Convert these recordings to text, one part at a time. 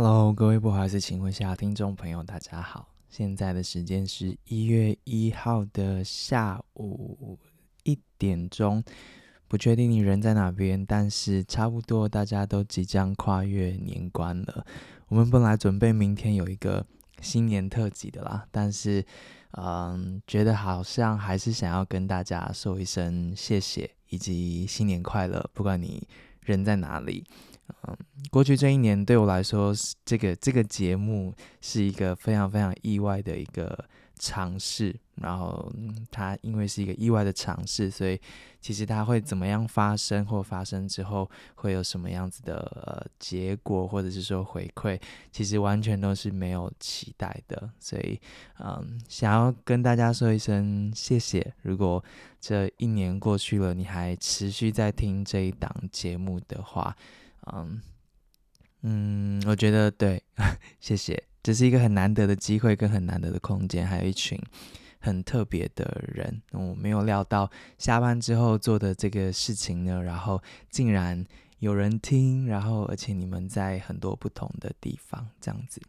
Hello，各位不好意思，请问下听众朋友，大家好。现在的时间是一月一号的下午一点钟，不确定你人在哪边，但是差不多大家都即将跨越年关了。我们本来准备明天有一个新年特辑的啦，但是嗯，觉得好像还是想要跟大家说一声谢谢以及新年快乐，不管你人在哪里。嗯，过去这一年对我来说，这个这个节目是一个非常非常意外的一个尝试。然后，它因为是一个意外的尝试，所以其实它会怎么样发生，或发生之后会有什么样子的呃结果，或者是说回馈，其实完全都是没有期待的。所以，嗯，想要跟大家说一声谢谢。如果这一年过去了，你还持续在听这一档节目的话。嗯嗯，我觉得对，谢谢，这是一个很难得的机会跟很难得的空间，还有一群很特别的人。我没有料到下班之后做的这个事情呢，然后竟然有人听，然后而且你们在很多不同的地方这样子。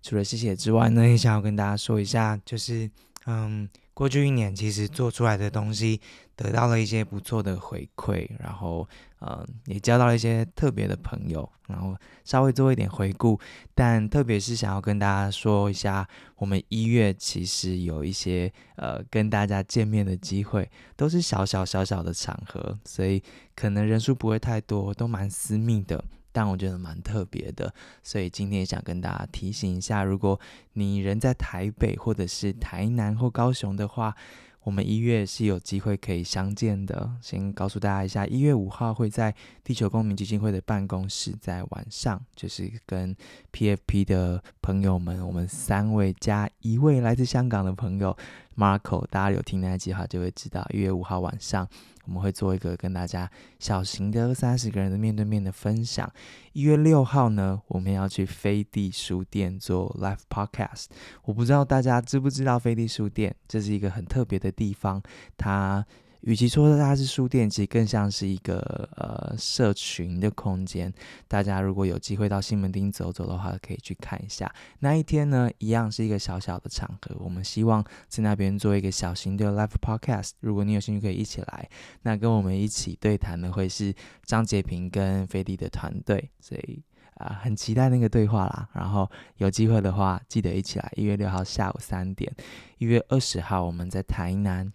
除了谢谢之外呢，也想要跟大家说一下，就是嗯。过去一年，其实做出来的东西得到了一些不错的回馈，然后，嗯，也交到了一些特别的朋友，然后稍微做一点回顾。但特别是想要跟大家说一下，我们一月其实有一些呃跟大家见面的机会，都是小小小小的场合，所以可能人数不会太多，都蛮私密的。但我觉得蛮特别的，所以今天想跟大家提醒一下，如果你人在台北或者是台南或高雄的话，我们一月是有机会可以相见的。先告诉大家一下，一月五号会在地球公民基金会的办公室，在晚上，就是跟 PFP 的朋友们，我们三位加一位来自香港的朋友 Marco，大家有听那集的话就会知道，一月五号晚上。我们会做一个跟大家小型的三十个人的面对面的分享。一月六号呢，我们要去飞地书店做 live podcast。我不知道大家知不知道飞地书店，这是一个很特别的地方，它。与其说它是书店，其实更像是一个呃社群的空间。大家如果有机会到西门町走走的话，可以去看一下。那一天呢，一样是一个小小的场合。我们希望在那边做一个小型的 live podcast。如果你有兴趣，可以一起来。那跟我们一起对谈的会是张杰平跟飞地的团队，所以啊、很期待那个对话啦。然后有机会的话，记得一起来。一月六号下午三点，一月二十号我们在台南。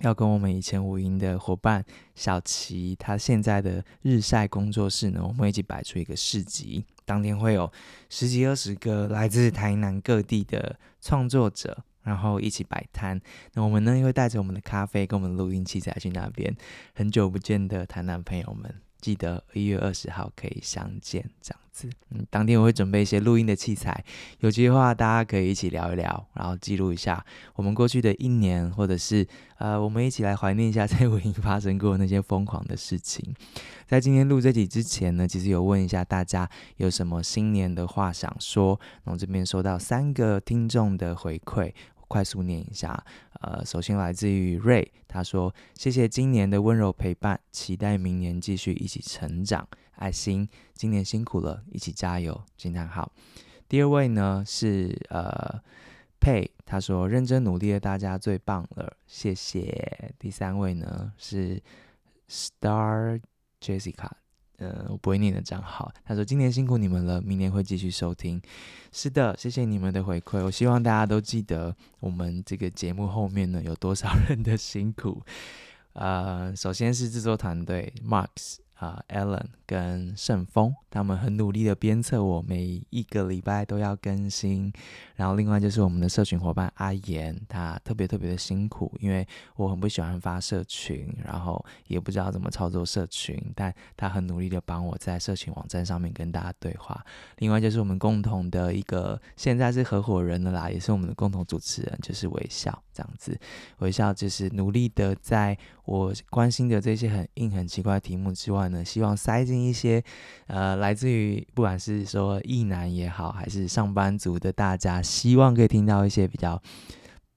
要跟我们以前无垠的伙伴小齐，他现在的日晒工作室呢，我们一起摆出一个市集。当天会有十几二十个来自台南各地的创作者，然后一起摆摊。那我们呢，又会带着我们的咖啡跟我们录音器材去那边。很久不见的台南朋友们。记得一月二十号可以相见，这样子。嗯，当天我会准备一些录音的器材，有机会的话大家可以一起聊一聊，然后记录一下我们过去的一年，或者是呃，我们一起来怀念一下在无垠发生过那些疯狂的事情。在今天录这集之前呢，其实有问一下大家有什么新年的话想说，然后这边收到三个听众的回馈。快速念一下，呃，首先来自于瑞，他说：“谢谢今年的温柔陪伴，期待明年继续一起成长。”爱心，今年辛苦了，一起加油，惊叹号。第二位呢是呃佩，他说：“认真努力的大家最棒了，谢谢。”第三位呢是 Star Jessica。呃，我不会念的账号。他说：“今年辛苦你们了，明年会继续收听。”是的，谢谢你们的回馈。我希望大家都记得我们这个节目后面呢有多少人的辛苦。呃，首先是制作团队 Max。啊、，Allen 跟盛峰，他们很努力的鞭策我，每一个礼拜都要更新。然后另外就是我们的社群伙伴阿言，他特别特别的辛苦，因为我很不喜欢发社群，然后也不知道怎么操作社群，但他很努力的帮我在社群网站上面跟大家对话。另外就是我们共同的一个，现在是合伙人了啦，也是我们的共同主持人，就是微笑这样子。微笑就是努力的在我关心的这些很硬很奇怪的题目之外呢。希望塞进一些，呃，来自于不管是说异男也好，还是上班族的大家，希望可以听到一些比较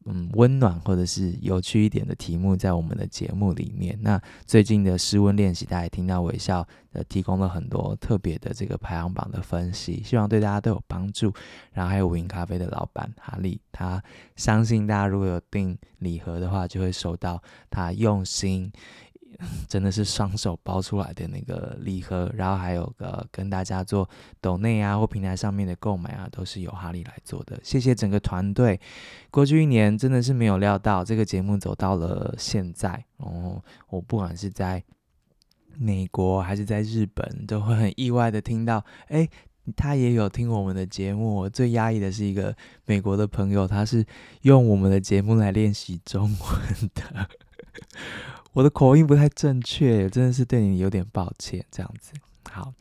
嗯，温暖或者是有趣一点的题目在我们的节目里面。那最近的室温练习，大家也听到微笑呃提供了很多特别的这个排行榜的分析，希望对大家都有帮助。然后还有无印咖啡的老板哈利，他相信大家如果有订礼盒的话，就会收到他用心。真的是双手包出来的那个礼盒，然后还有个跟大家做抖内啊或平台上面的购买啊，都是由哈利来做的。谢谢整个团队。过去一年真的是没有料到这个节目走到了现在哦，我不管是在美国还是在日本，都会很意外的听到，哎，他也有听我们的节目。最压抑的是一个美国的朋友，他是用我们的节目来练习中文的。我的口音不太正确，真的是对你有点抱歉。这样子，好，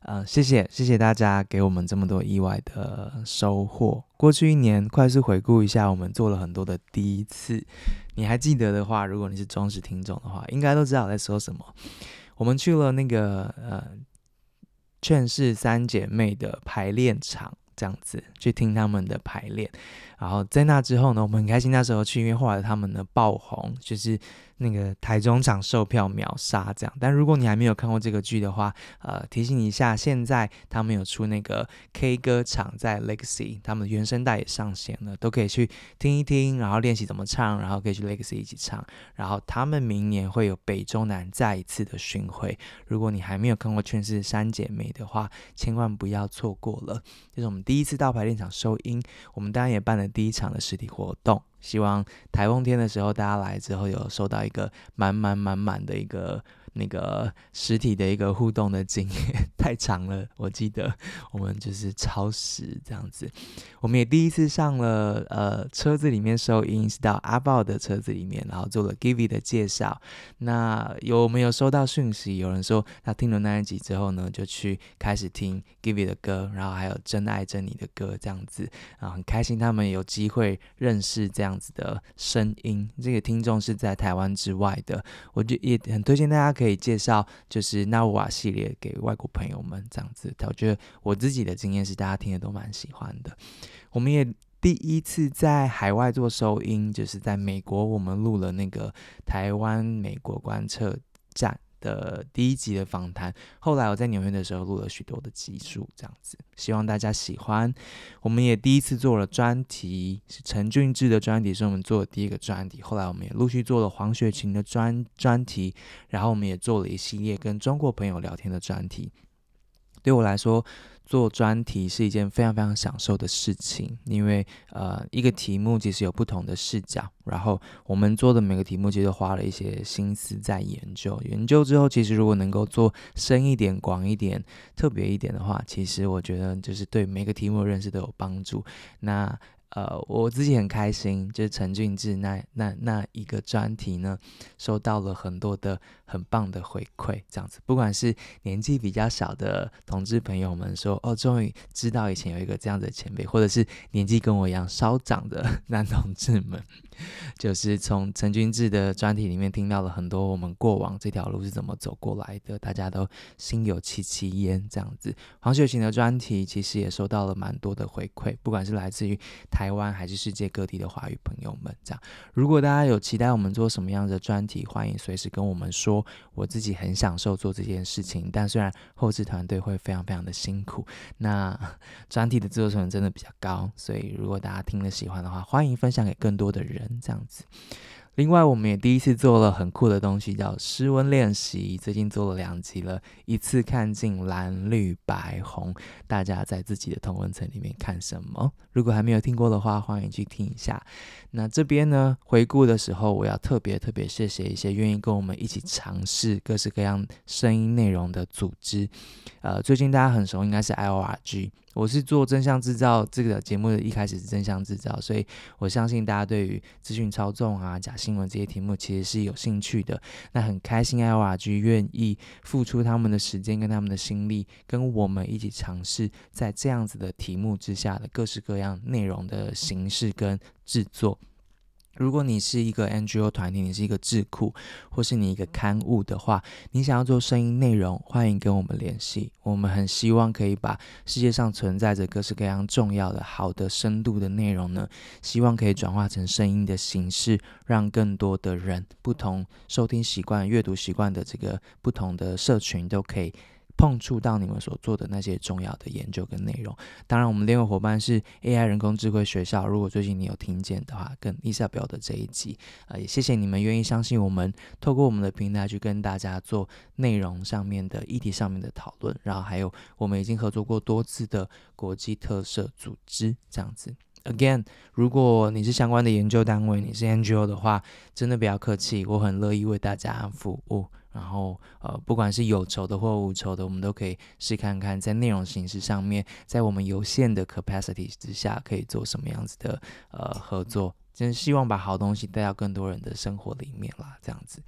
呃，谢谢，谢谢大家给我们这么多意外的收获。过去一年，快速回顾一下，我们做了很多的第一次。你还记得的话，如果你是忠实听众的话，应该都知道我在说什么。我们去了那个呃，劝世三姐妹的排练场，这样子去听他们的排练。然后在那之后呢，我们很开心那时候去，因为后来他们的爆红就是。那个台中场售票秒杀这样，但如果你还没有看过这个剧的话，呃，提醒一下，现在他们有出那个 K 歌场在 Legacy，他们的原声带也上线了，都可以去听一听，然后练习怎么唱，然后可以去 Legacy 一起唱。然后他们明年会有北中南再一次的巡回，如果你还没有看过《劝世三姐妹》的话，千万不要错过了。这是我们第一次到排练场收音，我们当然也办了第一场的实体活动。希望台风天的时候，大家来之后有收到一个满满满满的一个。那个实体的一个互动的经验太长了，我记得我们就是超时这样子。我们也第一次上了呃车子里面收音，是到阿豹的车子里面，然后做了 Givi 的介绍。那有没有收到讯息？有人说他听了那一集之后呢，就去开始听 Givi 的歌，然后还有真爱着你的歌这样子啊，很开心他们有机会认识这样子的声音。这个听众是在台湾之外的，我就也很推荐大家。可以介绍就是纳瓦系列给外国朋友们这样子，我觉得我自己的经验是大家听的都蛮喜欢的。我们也第一次在海外做收音，就是在美国，我们录了那个台湾美国观测站。的第一集的访谈，后来我在纽约的时候录了许多的集数，这样子，希望大家喜欢。我们也第一次做了专题，是陈俊志的专题，是我们做的第一个专题。后来我们也陆续做了黄雪琴的专专题，然后我们也做了一系列跟中国朋友聊天的专题。对我来说，做专题是一件非常非常享受的事情，因为呃，一个题目其实有不同的视角，然后我们做的每个题目其实花了一些心思在研究。研究之后，其实如果能够做深一点、广一点、特别一点的话，其实我觉得就是对每个题目的认识都有帮助。那呃，我自己很开心，就是陈俊志那那那一个专题呢，收到了很多的很棒的回馈，这样子，不管是年纪比较小的同志朋友们说，哦，终于知道以前有一个这样的前辈，或者是年纪跟我一样稍长的男同志们。就是从陈君志的专题里面听到了很多我们过往这条路是怎么走过来的，大家都心有戚戚焉这样子。黄雪琴的专题其实也收到了蛮多的回馈，不管是来自于台湾还是世界各地的华语朋友们。这样，如果大家有期待我们做什么样的专题，欢迎随时跟我们说。我自己很享受做这件事情，但虽然后制团队会非常非常的辛苦，那 专题的制作成本真的比较高，所以如果大家听了喜欢的话，欢迎分享给更多的人，这样子。另外，我们也第一次做了很酷的东西，叫诗温练习。最近做了两集了，一次看尽蓝绿白红。大家在自己的同温层里面看什么？如果还没有听过的话，欢迎去听一下。那这边呢，回顾的时候，我要特别特别谢谢一些愿意跟我们一起尝试各式各样声音内容的组织。呃，最近大家很熟，应该是 IORG。我是做真相制造这个节目的一开始是真相制造，所以我相信大家对于资讯操纵啊、假新闻这些题目其实是有兴趣的。那很开心，LRG 愿意付出他们的时间跟他们的心力，跟我们一起尝试在这样子的题目之下的各式各样内容的形式跟制作。如果你是一个 NGO 团体，你是一个智库，或是你一个刊物的话，你想要做声音内容，欢迎跟我们联系。我们很希望可以把世界上存在着各式各样重要的、好的、深度的内容呢，希望可以转化成声音的形式，让更多的人、不同收听习惯、阅读习惯的这个不同的社群都可以。碰触到你们所做的那些重要的研究跟内容。当然，我们另外伙伴是 AI 人工智慧学校。如果最近你有听见的话，跟 Isabel 的这一集，呃，也谢谢你们愿意相信我们，透过我们的平台去跟大家做内容上面的议题上面的讨论。然后还有，我们已经合作过多次的国际特色组织这样子。Again，如果你是相关的研究单位，你是 NGO 的话，真的不要客气，我很乐意为大家服务。然后，呃，不管是有酬的或无酬的，我们都可以试看看，在内容形式上面，在我们有限的 capacity 之下，可以做什么样子的呃合作。真希望把好东西带到更多人的生活里面啦，这样子。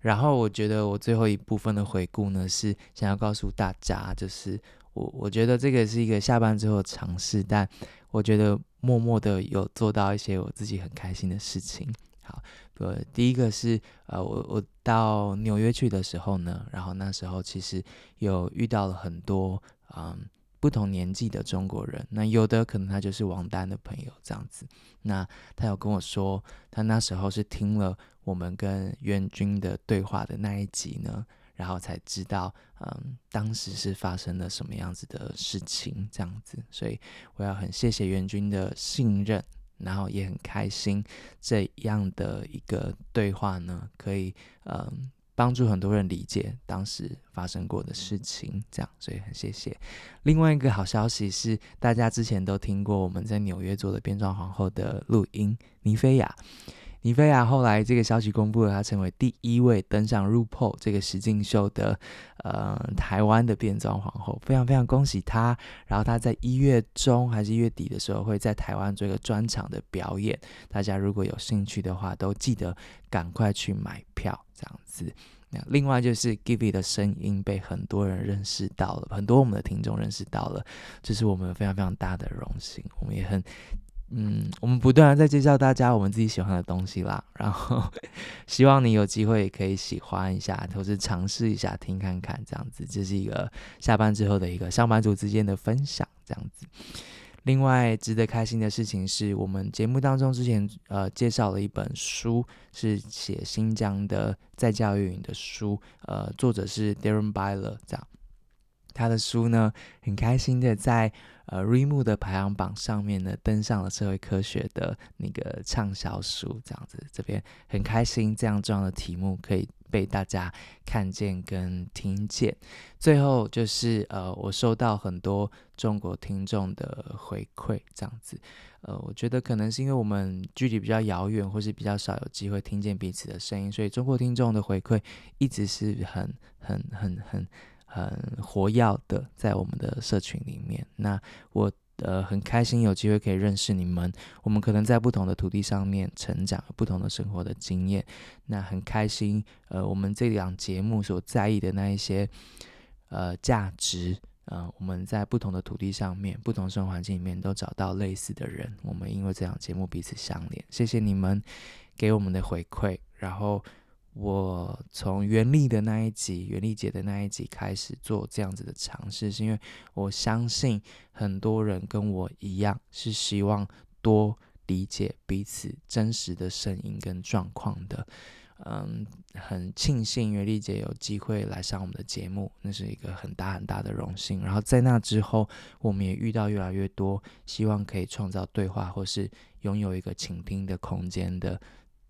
然后，我觉得我最后一部分的回顾呢，是想要告诉大家，就是我我觉得这个是一个下班之后尝试，但我觉得默默的有做到一些我自己很开心的事情。好。呃，第一个是呃，我我到纽约去的时候呢，然后那时候其实有遇到了很多嗯不同年纪的中国人，那有的可能他就是王丹的朋友这样子，那他有跟我说，他那时候是听了我们跟元军的对话的那一集呢，然后才知道嗯当时是发生了什么样子的事情这样子，所以我要很谢谢元军的信任。然后也很开心，这样的一个对话呢，可以嗯帮助很多人理解当时发生过的事情，这样，所以很谢谢。另外一个好消息是，大家之前都听过我们在纽约做的变装皇后的录音，尼菲亚。尼菲亚后来这个消息公布了，她成为第一位登上 RuPaul 这个实境秀的，呃，台湾的变装皇后，非常非常恭喜她。然后她在一月中还是一月底的时候，会在台湾做一个专场的表演。大家如果有兴趣的话，都记得赶快去买票，这样子。那另外就是 Givi 的声音被很多人认识到了，很多我们的听众认识到了，这是我们非常非常大的荣幸，我们也很。嗯，我们不断的在介绍大家我们自己喜欢的东西啦，然后希望你有机会可以喜欢一下，或是尝试一下听看看，这样子，这是一个下班之后的一个上班族之间的分享，这样子。另外，值得开心的事情是我们节目当中之前呃介绍了一本书，是写新疆的在教育营的书，呃，作者是 Darren Byler，这样，他的书呢很开心的在。呃 r e m o 的排行榜上面呢，登上了社会科学的那个畅销书，这样子，这边很开心，这样重要的题目可以被大家看见跟听见。最后就是呃，我收到很多中国听众的回馈，这样子，呃，我觉得可能是因为我们距离比较遥远，或是比较少有机会听见彼此的声音，所以中国听众的回馈一直是很很很很。很活跃的在我们的社群里面，那我呃很开心有机会可以认识你们。我们可能在不同的土地上面成长，不同的生活的经验。那很开心，呃，我们这档节目所在意的那一些呃价值，呃，我们在不同的土地上面、不同生活环境里面都找到类似的人。我们因为这档节目彼此相连，谢谢你们给我们的回馈，然后。我从袁立的那一集，袁立姐的那一集开始做这样子的尝试，是因为我相信很多人跟我一样，是希望多理解彼此真实的声音跟状况的。嗯，很庆幸袁立姐有机会来上我们的节目，那是一个很大很大的荣幸。然后在那之后，我们也遇到越来越多希望可以创造对话或是拥有一个倾听的空间的。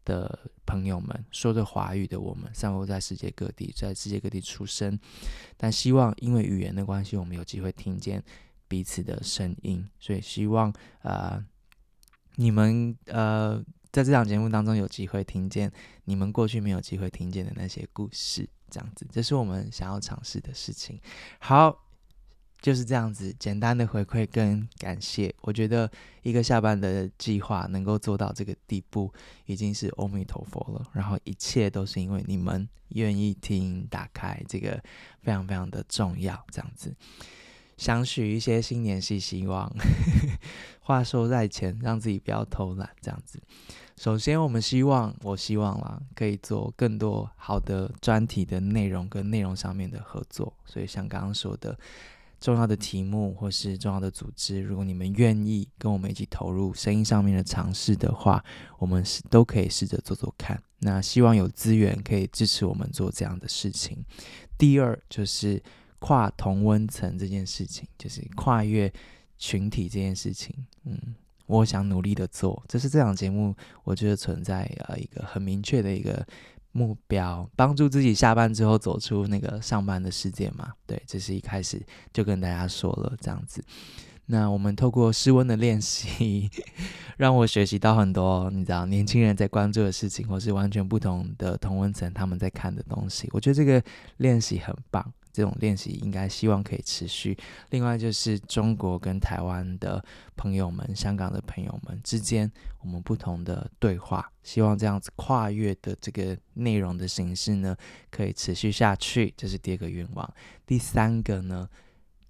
的朋友们，说着华语的我们，散落在世界各地，在世界各地出生，但希望因为语言的关系，我们有机会听见彼此的声音。所以希望啊、呃，你们呃，在这档节目当中有机会听见你们过去没有机会听见的那些故事，这样子，这是我们想要尝试的事情。好。就是这样子，简单的回馈跟感谢。我觉得一个下班的计划能够做到这个地步，已经是阿弥陀佛了。然后一切都是因为你们愿意听、打开，这个非常非常的重要。这样子，想许一些新年新希望，话说在前，让自己不要偷懒。这样子，首先，我们希望，我希望啦，可以做更多好的专题的内容跟内容上面的合作。所以，像刚刚说的，重要的题目或是重要的组织，如果你们愿意跟我们一起投入声音上面的尝试的话，我们是都可以试着做做看。那希望有资源可以支持我们做这样的事情。第二，就是跨同温层这件事情，就是跨越群体这件事情，嗯。我想努力的做，这是这档节目我觉得存在呃一个很明确的一个目标，帮助自己下班之后走出那个上班的世界嘛。对，这是一开始就跟大家说了这样子。那我们透过室温的练习，让我学习到很多，你知道，年轻人在关注的事情，或是完全不同的同温层他们在看的东西。我觉得这个练习很棒。这种练习应该希望可以持续。另外就是中国跟台湾的朋友们、香港的朋友们之间，我们不同的对话，希望这样子跨越的这个内容的形式呢，可以持续下去。这是第二个愿望。第三个呢，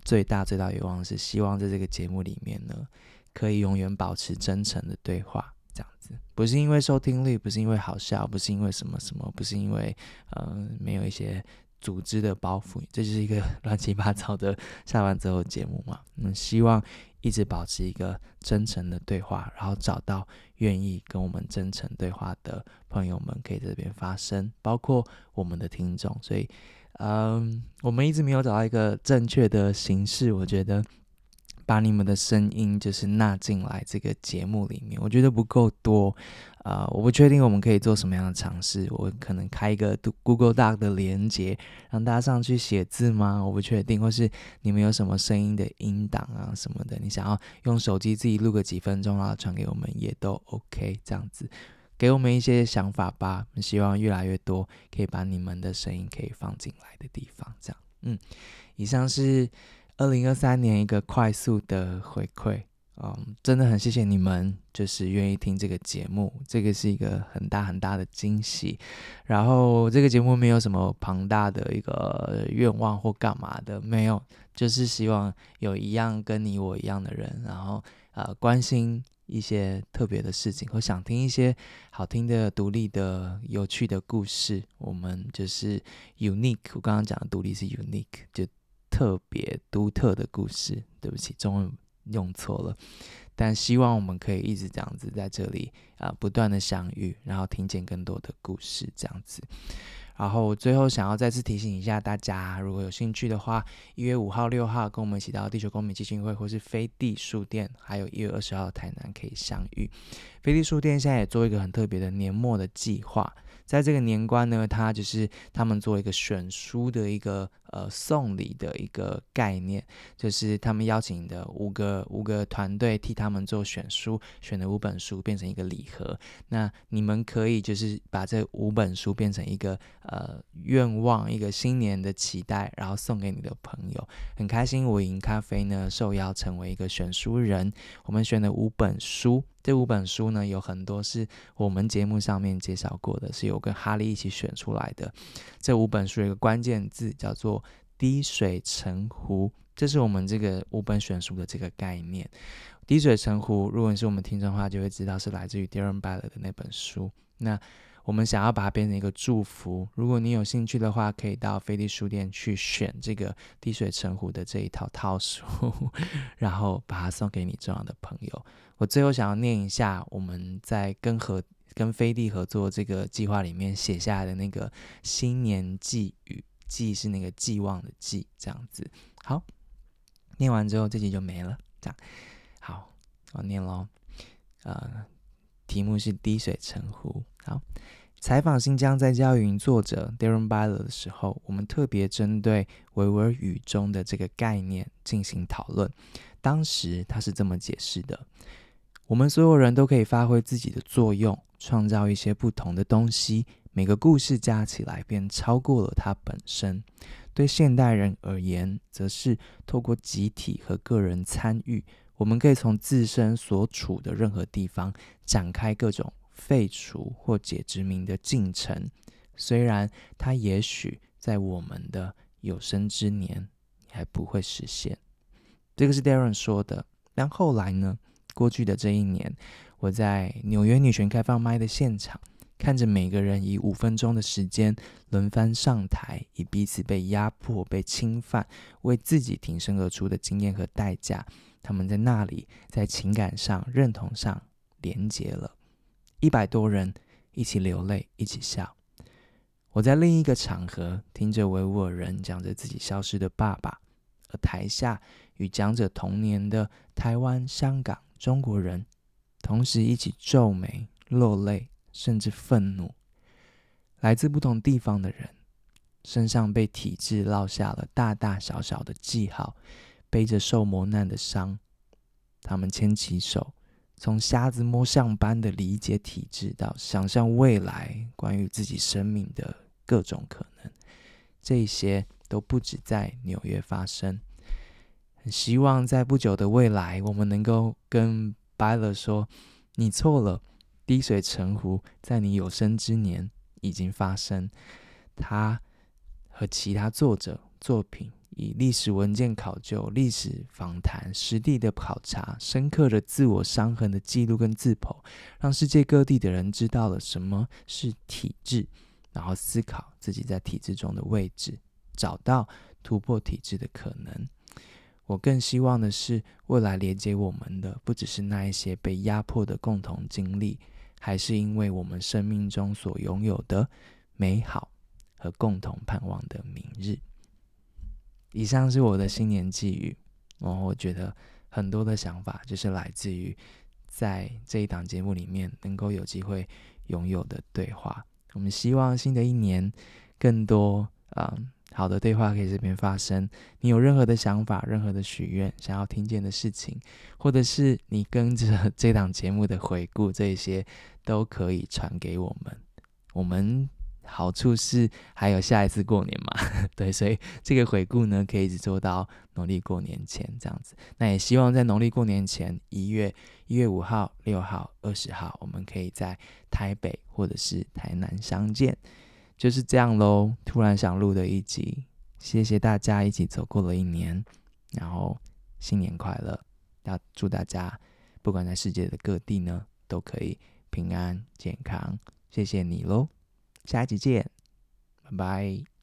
最大最大愿望是希望在这个节目里面呢，可以永远保持真诚的对话。这样子，不是因为收听率，不是因为好笑，不是因为什么什么，不是因为呃没有一些。组织的包袱，这就是一个 乱七八糟的下班之后节目嘛。嗯，希望一直保持一个真诚的对话，然后找到愿意跟我们真诚对话的朋友们，可以这边发声，包括我们的听众。所以，嗯，我们一直没有找到一个正确的形式，我觉得。把你们的声音就是纳进来这个节目里面，我觉得不够多，啊、我不确定我们可以做什么样的尝试。我可能开一个 Google Doc 的连接，让大家上去写字吗？我不确定，或是你们有什么声音的音档啊什么的，你想要用手机自己录个几分钟，然后传给我们也都 OK。这样子，给我们一些想法吧。希望越来越多可以把你们的声音可以放进来的地方，这样。嗯，以上是。二零二三年一个快速的回馈，嗯，真的很谢谢你们，就是愿意听这个节目，这个是一个很大很大的惊喜。然后这个节目没有什么庞大的一个愿望或干嘛的，没有，就是希望有一样跟你我一样的人，然后呃关心一些特别的事情，或想听一些好听的、独立的、有趣的故事。我们就是 unique，我刚刚讲的独立是 unique，就。特别独特的故事，对不起，中文用错了。但希望我们可以一直这样子在这里啊、不断的相遇，然后听见更多的故事，这样子。然后最后想要再次提醒一下大家，如果有兴趣的话，一月五号、六号跟我们一起到地球公民基金会或是飞地书店，还有一月二十号台南可以相遇。飞地书店现在也做一个很特别的年末的计划。在这个年关呢，他就是他们做一个选书的一个呃送礼的一个概念，就是他们邀请的五个五个团队替他们做选书，选的五本书变成一个礼盒。那你们可以就是把这五本书变成一个呃愿望，一个新年的期待，然后送给你的朋友。很开心，我赢咖啡呢受邀成为一个选书人，我们选了五本书。这五本书呢，有很多是我们节目上面介绍过的，是有跟哈利一起选出来的。这五本书有一个关键字叫做“滴水成湖”，这是我们这个五本选书的这个概念。“滴水成湖”，如果你是我们听众的话，就会知道是来自于 Darren Ballard 的那本书。那我们想要把它变成一个祝福。如果你有兴趣的话，可以到飞地书店去选这个“滴水成湖”的这一套套书，然后把它送给你重要的朋友。我最后想要念一下我们在跟合跟飞地合作这个计划里面写下来的那个新年寄语，寄是那个寄望的寄，这样子。好，念完之后这集就没了。这样，好，我念喽。呃，题目是滴水成湖。好，采访新疆在教育营作者 Darren Byler 的时候，我们特别针对维吾尔语中的这个概念进行讨论。当时他是这么解释的。我们所有人都可以发挥自己的作用，创造一些不同的东西。每个故事加起来便超过了它本身。对现代人而言，则是透过集体和个人参与，我们可以从自身所处的任何地方展开各种废除或解殖民的进程。虽然它也许在我们的有生之年还不会实现。这个是 Darren 说的。但后来呢？过去的这一年，我在纽约女权开放麦的现场，看着每个人以五分钟的时间轮番上台，以彼此被压迫、被侵犯、为自己挺身而出的经验和代价，他们在那里在情感上、认同上连结了，一百多人一起流泪，一起笑。我在另一个场合听着维吾尔人讲着自己消失的爸爸，而台下与讲者同年的台湾、香港、中国人，同时一起皱眉、落泪，甚至愤怒。来自不同地方的人，身上被体制烙下了大大小小的记号，背着受磨难的伤，他们牵起手。从瞎子摸象般的理解体制，到想象未来关于自己生命的各种可能，这些都不止在纽约发生。很希望在不久的未来，我们能够跟白乐说：“你错了，滴水成湖，在你有生之年已经发生。”他和其他作者作品。以历史文件考究、历史访谈、实地的考察、深刻的自我伤痕的记录跟自剖，让世界各地的人知道了什么是体制，然后思考自己在体制中的位置，找到突破体制的可能。我更希望的是，未来连接我们的不只是那一些被压迫的共同经历，还是因为我们生命中所拥有的美好和共同盼望的明日。以上是我的新年寄语，然后我觉得很多的想法就是来自于在这一档节目里面能够有机会拥有的对话。我们希望新的一年更多啊、好的对话可以这边发生。你有任何的想法、任何的许愿、想要听见的事情，或者是你跟着这档节目的回顾，这些都可以传给我们。我们。好处是还有下一次过年嘛，对，所以这个回顾呢，可以一直做到农历过年前这样子。那也希望在农历过年前，一月一月五号、六号、二十号，我们可以在台北或者是台南相见。就是这样喽，突然想录的一集，谢谢大家一起走过了一年，然后新年快乐，要祝大家不管在世界的各地呢，都可以平安健康。谢谢你喽。下一集见，拜拜。